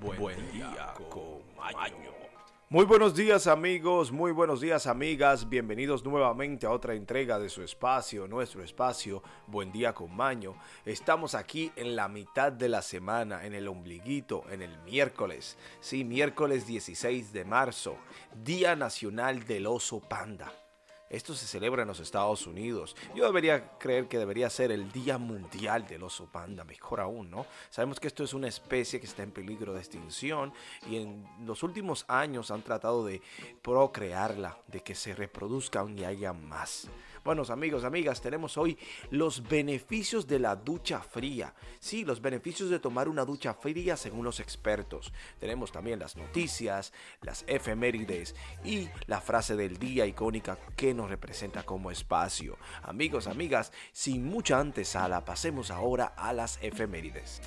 Buen, día con Maño. Muy buenos días amigos, muy buenos días amigas, bienvenidos nuevamente a otra entrega de su espacio, nuestro espacio, Buen día con Maño. Estamos aquí en la mitad de la semana, en el ombliguito, en el miércoles, sí, miércoles 16 de marzo, Día Nacional del Oso Panda. Esto se celebra en los Estados Unidos. Yo debería creer que debería ser el Día Mundial del Oso Panda, mejor aún, ¿no? Sabemos que esto es una especie que está en peligro de extinción y en los últimos años han tratado de procrearla, de que se reproduzcan y haya más. Buenos amigos, amigas, tenemos hoy los beneficios de la ducha fría. Sí, los beneficios de tomar una ducha fría según los expertos. Tenemos también las noticias, las efemérides y la frase del día icónica que nos representa como espacio. Amigos, amigas, sin mucha antesala, pasemos ahora a las efemérides.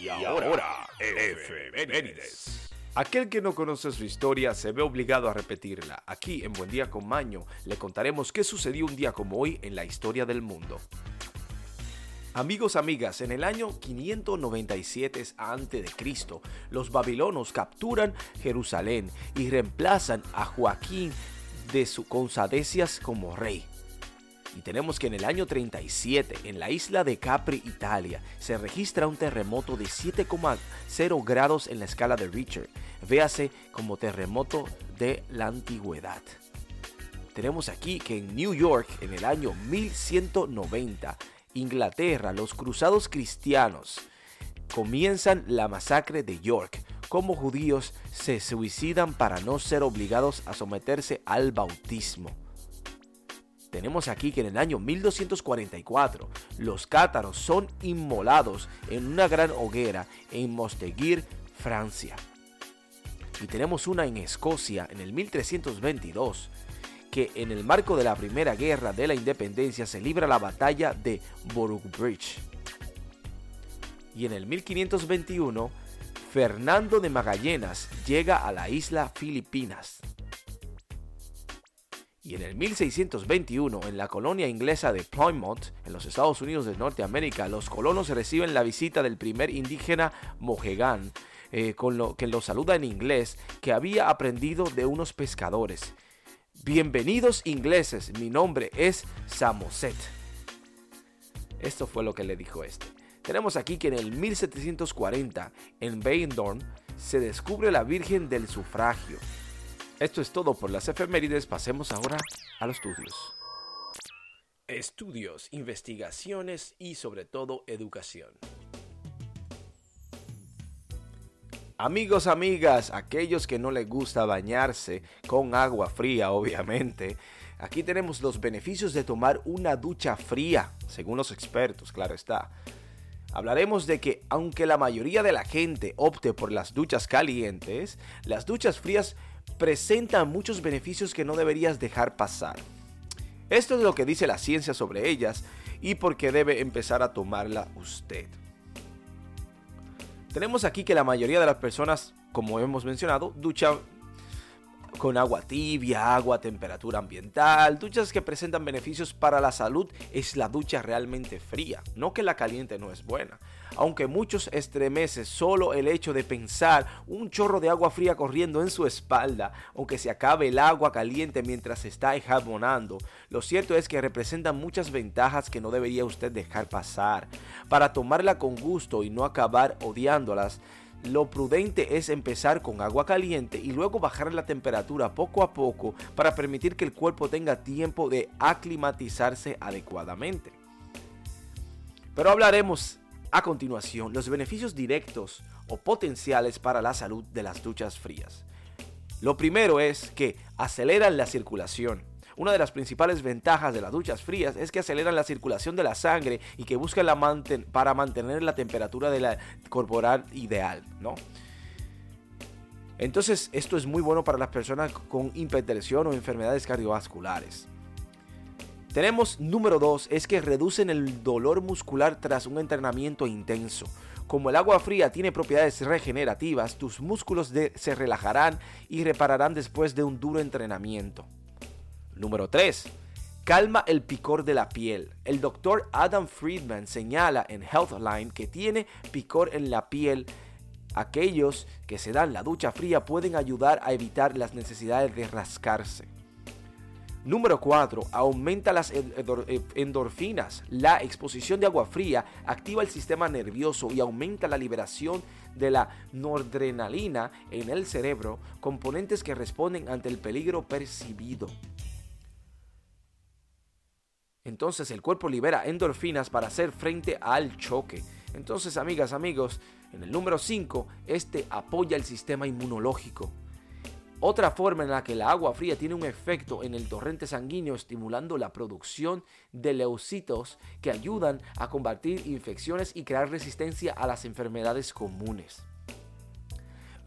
Y ahora, efemérides. Aquel que no conoce su historia se ve obligado a repetirla. Aquí en Buen Día con Maño le contaremos qué sucedió un día como hoy en la historia del mundo. Amigos, amigas, en el año 597 a.C., los babilonos capturan Jerusalén y reemplazan a Joaquín de su Consadecias como rey. Y tenemos que en el año 37, en la isla de Capri, Italia, se registra un terremoto de 7,0 grados en la escala de Richter. Véase como terremoto de la antigüedad. Tenemos aquí que en New York, en el año 1190, Inglaterra, los cruzados cristianos comienzan la masacre de York, como judíos se suicidan para no ser obligados a someterse al bautismo. Tenemos aquí que en el año 1244 los cátaros son inmolados en una gran hoguera en Mosteguir, Francia. Y tenemos una en Escocia en el 1322 que en el marco de la Primera Guerra de la Independencia se libra la batalla de Bridge. Y en el 1521, Fernando de Magallanes llega a la isla Filipinas. Y en el 1621, en la colonia inglesa de Plymouth, en los Estados Unidos de Norteamérica, los colonos reciben la visita del primer indígena Mohegan, eh, con lo que lo saluda en inglés, que había aprendido de unos pescadores. Bienvenidos ingleses, mi nombre es Samoset. Esto fue lo que le dijo este. Tenemos aquí que en el 1740, en Bayendorn, se descubre la Virgen del Sufragio. Esto es todo por las efemérides, pasemos ahora a los estudios. Estudios, investigaciones y sobre todo educación. Amigos, amigas, aquellos que no les gusta bañarse con agua fría, obviamente, aquí tenemos los beneficios de tomar una ducha fría, según los expertos, claro está. Hablaremos de que aunque la mayoría de la gente opte por las duchas calientes, las duchas frías presentan muchos beneficios que no deberías dejar pasar. Esto es lo que dice la ciencia sobre ellas y por qué debe empezar a tomarla usted. Tenemos aquí que la mayoría de las personas, como hemos mencionado, duchan con agua tibia, agua a temperatura ambiental, duchas que presentan beneficios para la salud, es la ducha realmente fría, no que la caliente no es buena. Aunque muchos estremece solo el hecho de pensar un chorro de agua fría corriendo en su espalda, aunque se acabe el agua caliente mientras se está enjabonando, lo cierto es que representan muchas ventajas que no debería usted dejar pasar. Para tomarla con gusto y no acabar odiándolas, lo prudente es empezar con agua caliente y luego bajar la temperatura poco a poco para permitir que el cuerpo tenga tiempo de aclimatizarse adecuadamente. Pero hablaremos a continuación los beneficios directos o potenciales para la salud de las duchas frías. Lo primero es que aceleran la circulación. Una de las principales ventajas de las duchas frías es que aceleran la circulación de la sangre y que buscan la para mantener la temperatura de la corporal ideal, ¿no? Entonces, esto es muy bueno para las personas con hipertensión o enfermedades cardiovasculares. Tenemos número 2, es que reducen el dolor muscular tras un entrenamiento intenso. Como el agua fría tiene propiedades regenerativas, tus músculos se relajarán y repararán después de un duro entrenamiento. Número 3. calma el picor de la piel. El doctor Adam Friedman señala en Healthline que tiene picor en la piel. Aquellos que se dan la ducha fría pueden ayudar a evitar las necesidades de rascarse. Número 4. Aumenta las endorfinas. La exposición de agua fría activa el sistema nervioso y aumenta la liberación de la noradrenalina en el cerebro, componentes que responden ante el peligro percibido. Entonces el cuerpo libera endorfinas para hacer frente al choque. Entonces, amigas, amigos, en el número 5, este apoya el sistema inmunológico. Otra forma en la que el agua fría tiene un efecto en el torrente sanguíneo estimulando la producción de leucitos que ayudan a combatir infecciones y crear resistencia a las enfermedades comunes.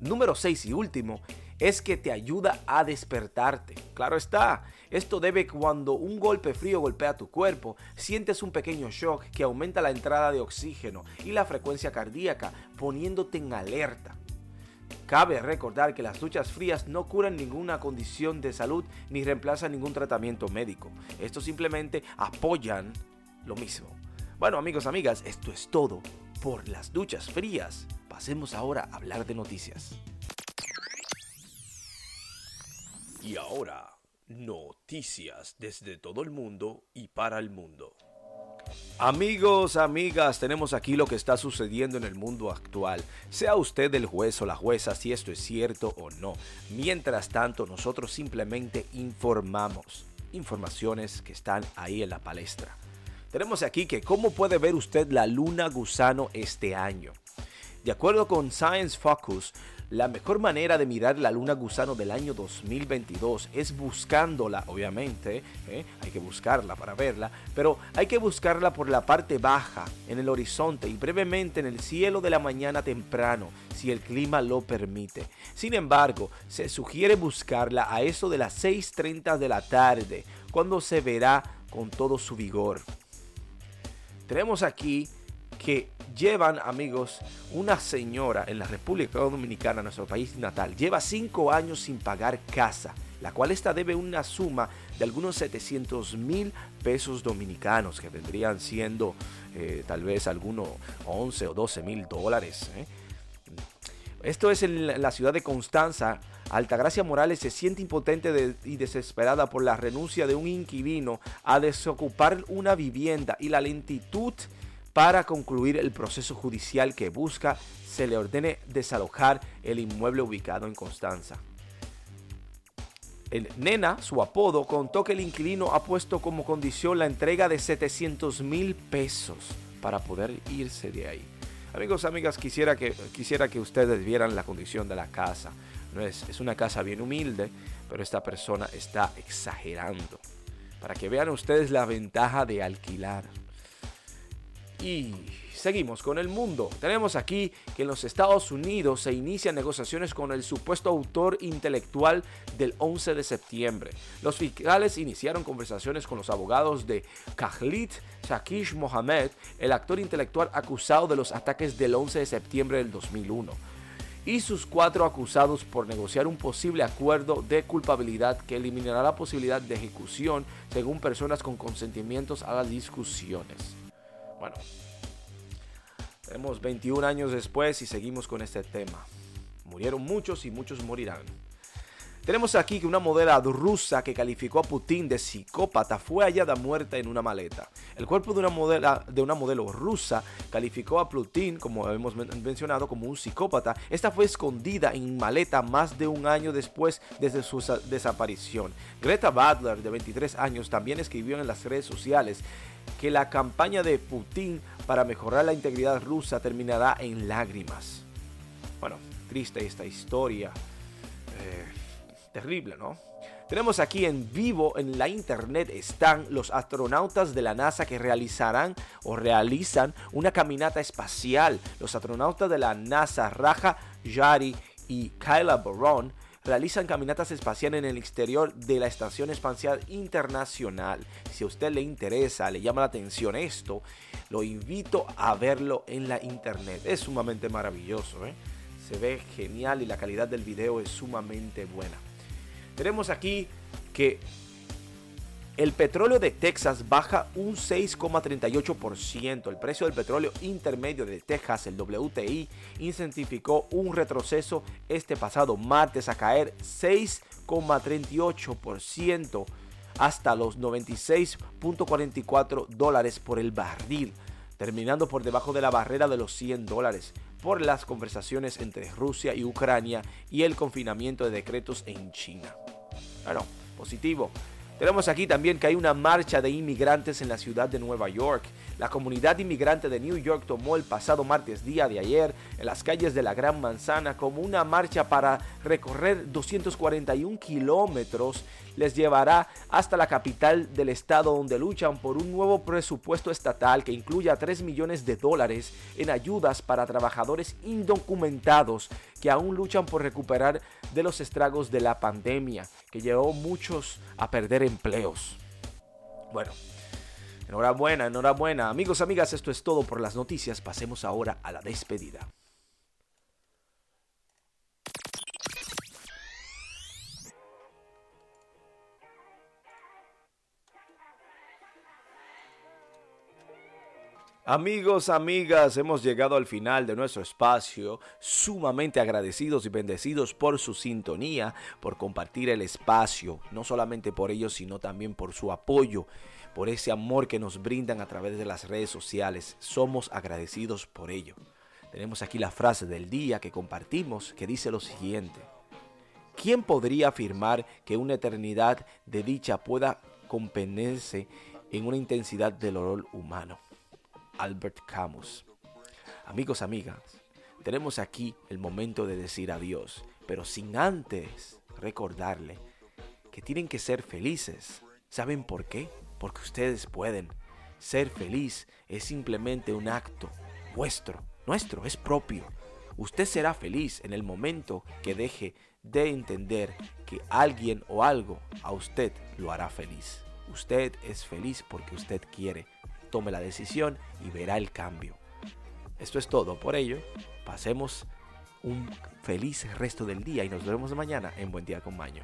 Número 6 y último es que te ayuda a despertarte. Claro está, esto debe cuando un golpe frío golpea tu cuerpo, sientes un pequeño shock que aumenta la entrada de oxígeno y la frecuencia cardíaca, poniéndote en alerta. Cabe recordar que las duchas frías no curan ninguna condición de salud ni reemplazan ningún tratamiento médico. Estos simplemente apoyan lo mismo. Bueno amigos, amigas, esto es todo por las duchas frías. Pasemos ahora a hablar de noticias. Y ahora, noticias desde todo el mundo y para el mundo. Amigos, amigas, tenemos aquí lo que está sucediendo en el mundo actual. Sea usted el juez o la jueza si esto es cierto o no. Mientras tanto, nosotros simplemente informamos. Informaciones que están ahí en la palestra. Tenemos aquí que cómo puede ver usted la luna gusano este año. De acuerdo con Science Focus, la mejor manera de mirar la luna gusano del año 2022 es buscándola, obviamente, ¿eh? hay que buscarla para verla, pero hay que buscarla por la parte baja, en el horizonte y brevemente en el cielo de la mañana temprano, si el clima lo permite. Sin embargo, se sugiere buscarla a eso de las 6.30 de la tarde, cuando se verá con todo su vigor. Tenemos aquí que llevan, amigos, una señora en la República Dominicana, nuestro país natal, lleva cinco años sin pagar casa, la cual esta debe una suma de algunos 700 mil pesos dominicanos, que vendrían siendo eh, tal vez algunos 11 o 12 mil dólares. ¿eh? Esto es en la ciudad de Constanza. Altagracia Morales se siente impotente y desesperada por la renuncia de un inquilino a desocupar una vivienda y la lentitud para concluir el proceso judicial que busca se le ordene desalojar el inmueble ubicado en Constanza. El Nena, su apodo, contó que el inquilino ha puesto como condición la entrega de 700 mil pesos para poder irse de ahí. Amigos, amigas, quisiera que, quisiera que ustedes vieran la condición de la casa. No es, es una casa bien humilde, pero esta persona está exagerando. Para que vean ustedes la ventaja de alquilar. Y seguimos con el mundo. Tenemos aquí que en los Estados Unidos se inician negociaciones con el supuesto autor intelectual del 11 de septiembre. Los fiscales iniciaron conversaciones con los abogados de Khalid Shakish Mohammed, el actor intelectual acusado de los ataques del 11 de septiembre del 2001 y sus cuatro acusados por negociar un posible acuerdo de culpabilidad que eliminará la posibilidad de ejecución según personas con consentimientos a las discusiones. Bueno, tenemos 21 años después y seguimos con este tema. Murieron muchos y muchos morirán. Tenemos aquí que una modelo rusa que calificó a Putin de psicópata fue hallada muerta en una maleta. El cuerpo de una, modelo, de una modelo rusa calificó a Putin, como hemos mencionado, como un psicópata. Esta fue escondida en maleta más de un año después desde su desaparición. Greta Butler, de 23 años, también escribió en las redes sociales que la campaña de Putin para mejorar la integridad rusa terminará en lágrimas. Bueno, triste esta historia. Terrible, ¿no? Tenemos aquí en vivo en la internet están los astronautas de la NASA que realizarán o realizan una caminata espacial. Los astronautas de la NASA, Raja Yari y Kyla Baron, realizan caminatas espaciales en el exterior de la Estación Espacial Internacional. Si a usted le interesa, le llama la atención esto, lo invito a verlo en la internet. Es sumamente maravilloso, ¿eh? se ve genial y la calidad del video es sumamente buena. Tenemos aquí que El petróleo de Texas baja un 6,38%. El precio del petróleo intermedio de Texas, el WTI, incentificó un retroceso este pasado martes a caer 6,38% hasta los 96.44 dólares por el barril, terminando por debajo de la barrera de los 100 dólares por las conversaciones entre Rusia y Ucrania y el confinamiento de decretos en China. Bueno, positivo. Tenemos aquí también que hay una marcha de inmigrantes en la ciudad de Nueva York. La comunidad inmigrante de New York tomó el pasado martes día de ayer en las calles de la Gran Manzana como una marcha para recorrer 241 kilómetros. Les llevará hasta la capital del estado donde luchan por un nuevo presupuesto estatal que incluya 3 millones de dólares en ayudas para trabajadores indocumentados que aún luchan por recuperar de los estragos de la pandemia que llevó muchos a perder empleos. Bueno, enhorabuena, enhorabuena. Amigos, amigas, esto es todo por las noticias. Pasemos ahora a la despedida. Amigos, amigas, hemos llegado al final de nuestro espacio, sumamente agradecidos y bendecidos por su sintonía, por compartir el espacio, no solamente por ellos, sino también por su apoyo, por ese amor que nos brindan a través de las redes sociales. Somos agradecidos por ello. Tenemos aquí la frase del día que compartimos que dice lo siguiente. ¿Quién podría afirmar que una eternidad de dicha pueda compenetrarse en una intensidad del olor humano? Albert Camus. Amigos, amigas, tenemos aquí el momento de decir adiós, pero sin antes recordarle que tienen que ser felices. ¿Saben por qué? Porque ustedes pueden. Ser feliz es simplemente un acto vuestro, nuestro, es propio. Usted será feliz en el momento que deje de entender que alguien o algo a usted lo hará feliz. Usted es feliz porque usted quiere tome la decisión y verá el cambio. Esto es todo por ello. Pasemos un feliz resto del día y nos vemos mañana en Buen Día con Maño.